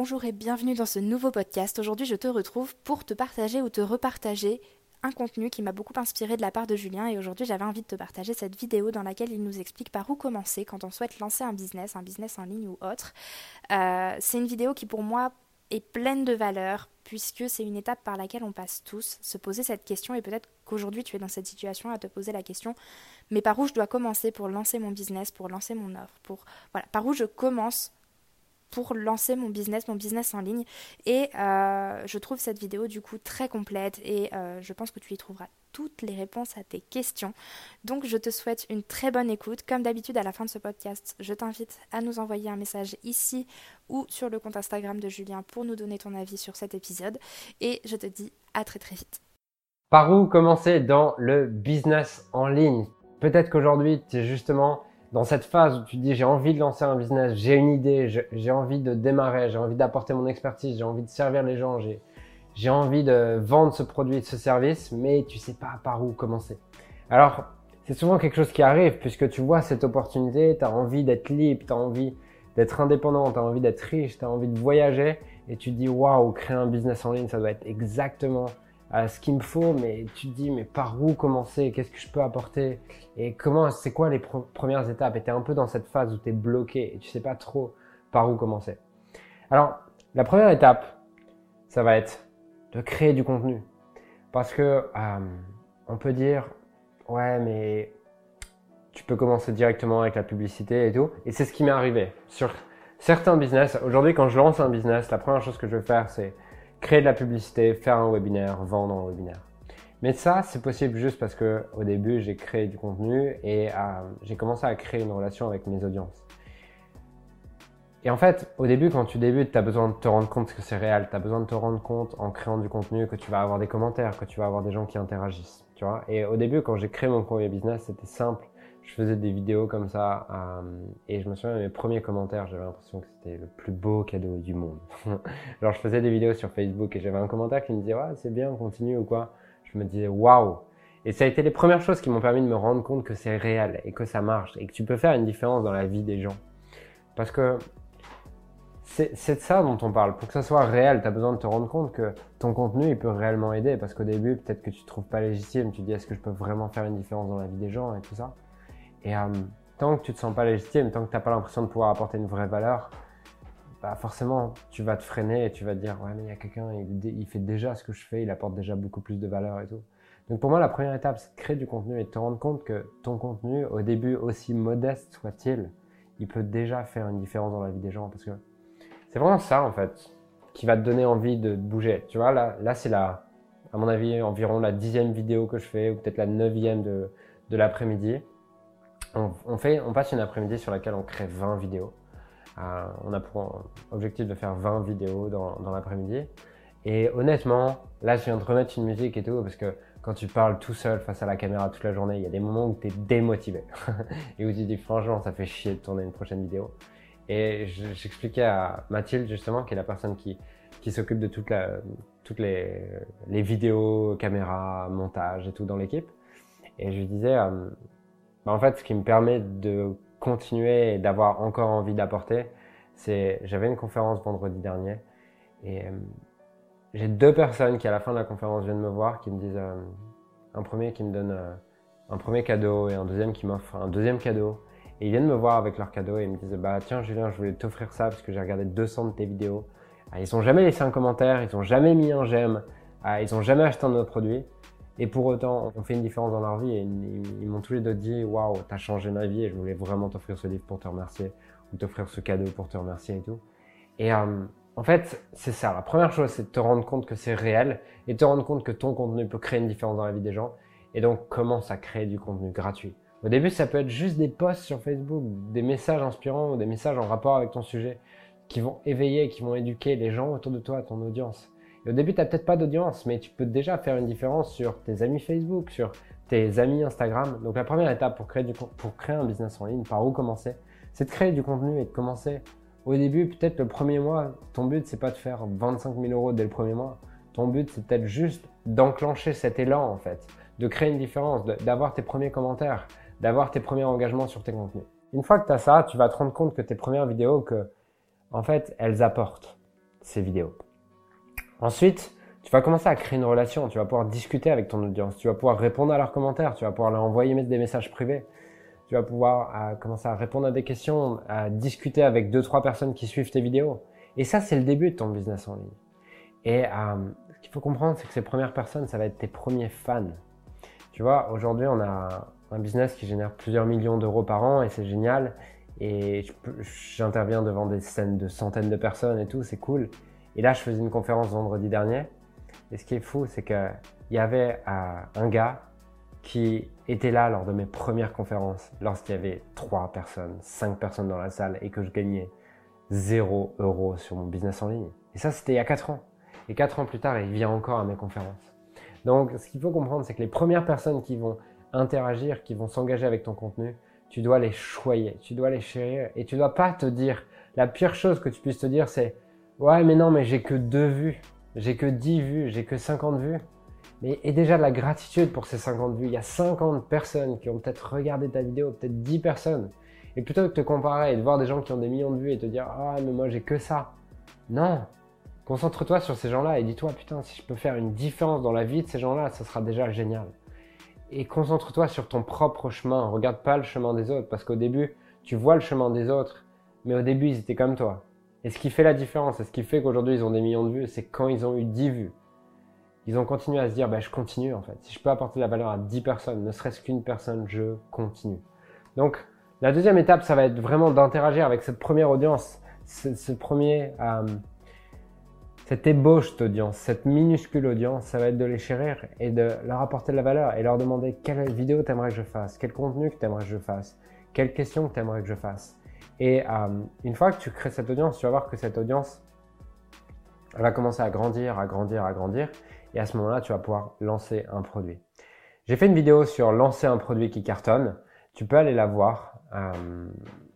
bonjour et bienvenue dans ce nouveau podcast. Aujourd'hui, je te retrouve pour te partager ou te repartager un contenu qui m'a beaucoup inspiré de la part de Julien et aujourd'hui j'avais envie de te partager cette vidéo dans laquelle il nous explique par où commencer quand on souhaite lancer un business, un business en ligne ou autre. Euh, c'est une vidéo qui pour moi est pleine de valeur puisque c'est une étape par laquelle on passe tous, se poser cette question et peut-être qu'aujourd'hui tu es dans cette situation à te poser la question mais par où je dois commencer pour lancer mon business, pour lancer mon offre, pour par où je commence pour lancer mon business, mon business en ligne. Et euh, je trouve cette vidéo du coup très complète et euh, je pense que tu y trouveras toutes les réponses à tes questions. Donc je te souhaite une très bonne écoute. Comme d'habitude à la fin de ce podcast, je t'invite à nous envoyer un message ici ou sur le compte Instagram de Julien pour nous donner ton avis sur cet épisode. Et je te dis à très très vite. Par où commencer dans le business en ligne? Peut-être qu'aujourd'hui tu es justement dans cette phase où tu dis j'ai envie de lancer un business, j'ai une idée, j'ai envie de démarrer, j'ai envie d'apporter mon expertise, j'ai envie de servir les gens, j'ai envie de vendre ce produit, ce service, mais tu sais pas par où commencer. Alors, c'est souvent quelque chose qui arrive puisque tu vois cette opportunité, tu as envie d'être libre, tu as envie d'être indépendant, tu as envie d'être riche, tu as envie de voyager et tu dis waouh, créer un business en ligne, ça doit être exactement à ce qu'il me faut, mais tu te dis, mais par où commencer? Qu'est-ce que je peux apporter? Et comment, c'est quoi les premières étapes? Et tu es un peu dans cette phase où tu es bloqué et tu sais pas trop par où commencer. Alors, la première étape, ça va être de créer du contenu. Parce que euh, on peut dire, ouais, mais tu peux commencer directement avec la publicité et tout. Et c'est ce qui m'est arrivé. Sur certains business, aujourd'hui, quand je lance un business, la première chose que je vais faire, c'est créer de la publicité, faire un webinaire, vendre un webinaire. Mais ça, c'est possible juste parce que au début, j'ai créé du contenu et euh, j'ai commencé à créer une relation avec mes audiences. Et en fait, au début, quand tu débutes, tu as besoin de te rendre compte que c'est réel. Tu as besoin de te rendre compte en créant du contenu que tu vas avoir des commentaires, que tu vas avoir des gens qui interagissent. Tu vois et au début, quand j'ai créé mon premier business, c'était simple je faisais des vidéos comme ça euh, et je me souviens de mes premiers commentaires, j'avais l'impression que c'était le plus beau cadeau du monde. Genre je faisais des vidéos sur Facebook et j'avais un commentaire qui me disait ouais c'est bien, continue ou quoi. Je me disais waouh. Et ça a été les premières choses qui m'ont permis de me rendre compte que c'est réel et que ça marche et que tu peux faire une différence dans la vie des gens. Parce que c'est de ça dont on parle. Pour que ça soit réel, tu as besoin de te rendre compte que ton contenu, il peut réellement aider. Parce qu'au début, peut-être que tu te trouves pas légitime. Tu te dis, est-ce que je peux vraiment faire une différence dans la vie des gens et tout ça? Et euh, tant que tu te sens pas légitime, tant que tu n'as pas l'impression de pouvoir apporter une vraie valeur, bah forcément, tu vas te freiner et tu vas te dire, ouais, mais il y a quelqu'un, il, fait déjà ce que je fais, il apporte déjà beaucoup plus de valeur et tout. Donc pour moi, la première étape, c'est de créer du contenu et de te rendre compte que ton contenu, au début, aussi modeste soit-il, il peut déjà faire une différence dans la vie des gens. Parce que c'est vraiment ça, en fait, qui va te donner envie de bouger. Tu vois, là, là c'est la, à mon avis, environ la dixième vidéo que je fais, ou peut-être la neuvième de, de l'après-midi on, fait, on passe une après-midi sur laquelle on crée 20 vidéos. Euh, on a pour objectif de faire 20 vidéos dans, l'après-midi. Et honnêtement, là, je viens de remettre une musique et tout, parce que quand tu parles tout seul face à la caméra toute la journée, il y a des moments où tu es démotivé. et où tu te dis, franchement, ça fait chier de tourner une prochaine vidéo. Et j'expliquais à Mathilde, justement, qui est la personne qui, s'occupe de toutes les, les vidéos, caméras, montage et tout dans l'équipe. Et je lui disais, euh, bah, en fait, ce qui me permet de continuer et d'avoir encore envie d'apporter, c'est j'avais une conférence vendredi dernier et euh, j'ai deux personnes qui à la fin de la conférence viennent me voir, qui me disent euh, un premier qui me donne euh, un premier cadeau et un deuxième qui m'offre un deuxième cadeau. Et ils viennent me voir avec leur cadeau et ils me disent bah tiens Julien, je voulais t'offrir ça parce que j'ai regardé 200 de tes vidéos. Ah, ils ont jamais laissé un commentaire, ils ont jamais mis un j'aime, ah, ils ont jamais acheté un de nos produits. Et pour autant, on fait une différence dans leur vie et ils, m'ont tous les deux dit Waouh, t'as changé ma vie et je voulais vraiment t'offrir ce livre pour te remercier ou t'offrir ce cadeau pour te remercier et tout. Et euh, en fait, c'est ça. La première chose, c'est de te rendre compte que c'est réel et te rendre compte que ton contenu peut créer une différence dans la vie des gens. Et donc, commence à créer du contenu gratuit. Au début, ça peut être juste des posts sur Facebook, des messages inspirants ou des messages en rapport avec ton sujet qui vont éveiller, qui vont éduquer les gens autour de toi, ton audience. Et au début, tu n'as peut-être pas d'audience, mais tu peux déjà faire une différence sur tes amis Facebook, sur tes amis Instagram. Donc la première étape pour créer, du, pour créer un business en ligne, par où commencer? C'est de créer du contenu et de commencer. Au début, peut-être le premier mois, ton but, c'est pas de faire 25 000 euros dès le premier mois. Ton but, c'est peut-être juste d'enclencher cet élan, en fait, de créer une différence, d'avoir tes premiers commentaires, d'avoir tes premiers engagements sur tes contenus. Une fois que tu as ça, tu vas te rendre compte que tes premières vidéos, que, en fait, elles apportent ces vidéos. Ensuite, tu vas commencer à créer une relation, tu vas pouvoir discuter avec ton audience, tu vas pouvoir répondre à leurs commentaires, tu vas pouvoir leur envoyer des messages privés, tu vas pouvoir euh, commencer à répondre à des questions, à discuter avec deux trois personnes qui suivent tes vidéos. Et ça, c'est le début de ton business en ligne. Et euh, ce qu'il faut comprendre, c'est que ces premières personnes, ça va être tes premiers fans. Tu vois, aujourd'hui, on a un business qui génère plusieurs millions d'euros par an et c'est génial. Et j'interviens devant des scènes de centaines de personnes et tout, c'est cool. Et là, je faisais une conférence vendredi dernier et ce qui est fou, c'est qu'il y avait euh, un gars qui était là lors de mes premières conférences, lorsqu'il y avait 3 personnes, 5 personnes dans la salle et que je gagnais 0 euros sur mon business en ligne. Et ça, c'était il y a 4 ans. Et 4 ans plus tard, il vient encore à mes conférences. Donc, ce qu'il faut comprendre, c'est que les premières personnes qui vont interagir, qui vont s'engager avec ton contenu, tu dois les choyer, tu dois les chérir et tu dois pas te dire, la pire chose que tu puisses te dire, c'est, ouais, mais non, mais j'ai que deux vues j'ai que 10 vues, j'ai que 50 vues. Mais et déjà de la gratitude pour ces 50 vues. Il y a 50 personnes qui ont peut-être regardé ta vidéo, peut-être 10 personnes. Et plutôt que de te comparer et de voir des gens qui ont des millions de vues et te dire ah mais moi j'ai que ça. Non. Concentre-toi sur ces gens-là et dis-toi putain si je peux faire une différence dans la vie de ces gens-là, ça sera déjà génial. Et concentre-toi sur ton propre chemin. Regarde pas le chemin des autres parce qu'au début tu vois le chemin des autres, mais au début ils étaient comme toi. Et ce qui fait la différence, et ce qui fait qu'aujourd'hui ils ont des millions de vues, c'est quand ils ont eu 10 vues. Ils ont continué à se dire, bah, je continue en fait. Si je peux apporter de la valeur à 10 personnes, ne serait-ce qu'une personne, je continue. Donc, la deuxième étape, ça va être vraiment d'interagir avec cette première audience, ce, premier, euh, cette ébauche d'audience, cette minuscule audience, ça va être de les chérir et de leur apporter de la valeur et leur demander quelle vidéo t'aimerais que je fasse, quel contenu que t'aimerais que je fasse, quelle question que t'aimerais que je fasse. Et euh, une fois que tu crées cette audience, tu vas voir que cette audience elle va commencer à grandir, à grandir, à grandir. Et à ce moment-là, tu vas pouvoir lancer un produit. J'ai fait une vidéo sur lancer un produit qui cartonne. Tu peux aller la voir. Euh,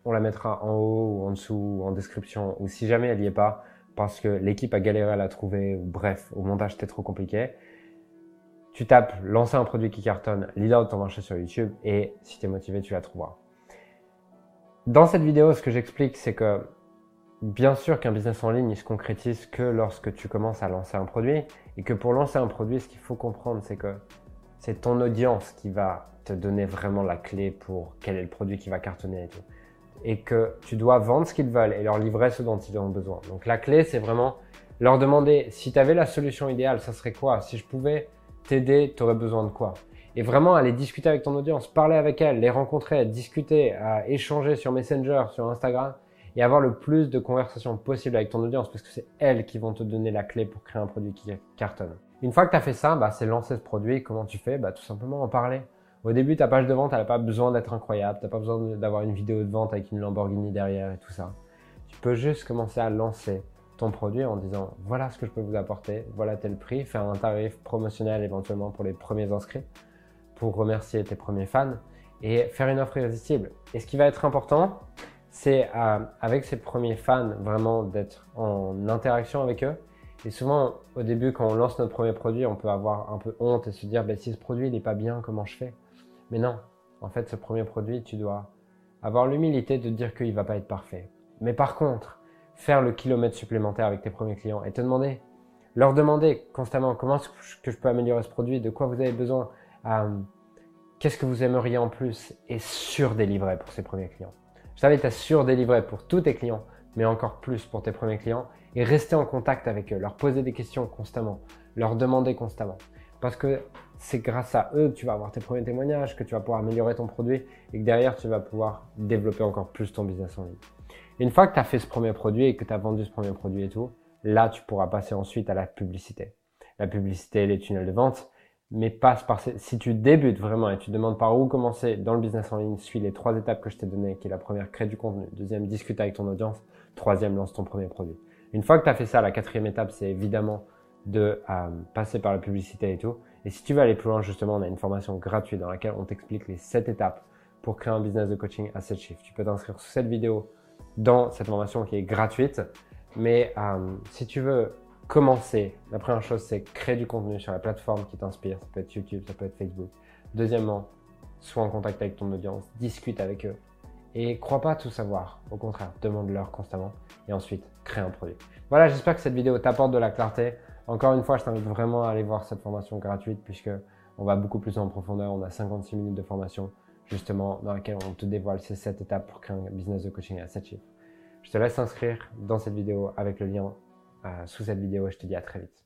on la mettra en haut ou en dessous ou en description. Ou si jamais elle n'y est pas, parce que l'équipe a galéré à la trouver, ou bref, au montage c'était trop compliqué. Tu tapes lancer un produit qui cartonne, leader de ton marché sur YouTube, et si tu es motivé, tu la trouveras. Dans cette vidéo, ce que j'explique, c'est que bien sûr qu'un business en ligne, il se concrétise que lorsque tu commences à lancer un produit et que pour lancer un produit, ce qu'il faut comprendre, c'est que c'est ton audience qui va te donner vraiment la clé pour quel est le produit qui va cartonner et tout. Et que tu dois vendre ce qu'ils veulent et leur livrer ce dont ils ont besoin. Donc la clé, c'est vraiment leur demander si tu avais la solution idéale, ça serait quoi? Si je pouvais t'aider, tu aurais besoin de quoi? Et vraiment aller discuter avec ton audience, parler avec elle, les rencontrer, discuter, échanger sur Messenger, sur Instagram et avoir le plus de conversations possible avec ton audience parce que c'est elles qui vont te donner la clé pour créer un produit qui cartonne. Une fois que tu as fait ça, bah, c'est lancer ce produit. Comment tu fais? Bah, Tout simplement en parler. Au début, ta page de vente, elle n'a pas besoin d'être incroyable. Tu n'as pas besoin d'avoir une vidéo de vente avec une Lamborghini derrière et tout ça. Tu peux juste commencer à lancer ton produit en disant voilà ce que je peux vous apporter, voilà tel prix, faire un tarif promotionnel éventuellement pour les premiers inscrits remercier tes premiers fans et faire une offre irrésistible. Et ce qui va être important, c'est euh, avec ces premiers fans vraiment d'être en interaction avec eux. Et souvent, au début, quand on lance notre premier produit, on peut avoir un peu honte et se dire, bah, si ce produit n'est pas bien, comment je fais? Mais non, en fait, ce premier produit, tu dois avoir l'humilité de dire qu'il va pas être parfait. Mais par contre, faire le kilomètre supplémentaire avec tes premiers clients et te demander, leur demander constamment comment est-ce que je peux améliorer ce produit, de quoi vous avez besoin, euh, qu'est-ce que vous aimeriez en plus et surdélivrer pour ces premiers clients? Je t'invite à surdélivrer pour tous tes clients, mais encore plus pour tes premiers clients et rester en contact avec eux, leur poser des questions constamment, leur demander constamment. Parce que c'est grâce à eux que tu vas avoir tes premiers témoignages, que tu vas pouvoir améliorer ton produit et que derrière tu vas pouvoir développer encore plus ton business en ligne. une fois que tu as fait ce premier produit et que tu as vendu ce premier produit et tout, là tu pourras passer ensuite à la publicité. La publicité, les tunnels de vente, mais passe par ces... si tu débutes vraiment et tu demandes par où commencer dans le business en ligne, suis les trois étapes que je t'ai données, qui est la première, crée du contenu, deuxième, discute avec ton audience, troisième, lance ton premier produit. Une fois que tu as fait ça, la quatrième étape, c'est évidemment de euh, passer par la publicité et tout. Et si tu veux aller plus loin, justement, on a une formation gratuite dans laquelle on t'explique les sept étapes pour créer un business de coaching à 7 chiffres. Tu peux t'inscrire sur cette vidéo dans cette formation qui est gratuite. Mais euh, si tu veux commencer, la première chose, c'est créer du contenu sur la plateforme qui t'inspire. Ça peut être YouTube, ça peut être Facebook. Deuxièmement, sois en contact avec ton audience, discute avec eux. et crois pas tout savoir. Au contraire, demande-leur constamment et ensuite crée un produit. Voilà, j'espère que cette vidéo t'apporte de la clarté. Encore une fois, je t'invite vraiment à aller voir cette formation gratuite puisque on va beaucoup plus en profondeur. On a 56 minutes de formation justement dans laquelle on te dévoile ces 7 étapes pour créer un business de coaching à 7 chiffres. Je te laisse t'inscrire dans cette vidéo avec le lien sous cette vidéo et je te dis à très vite.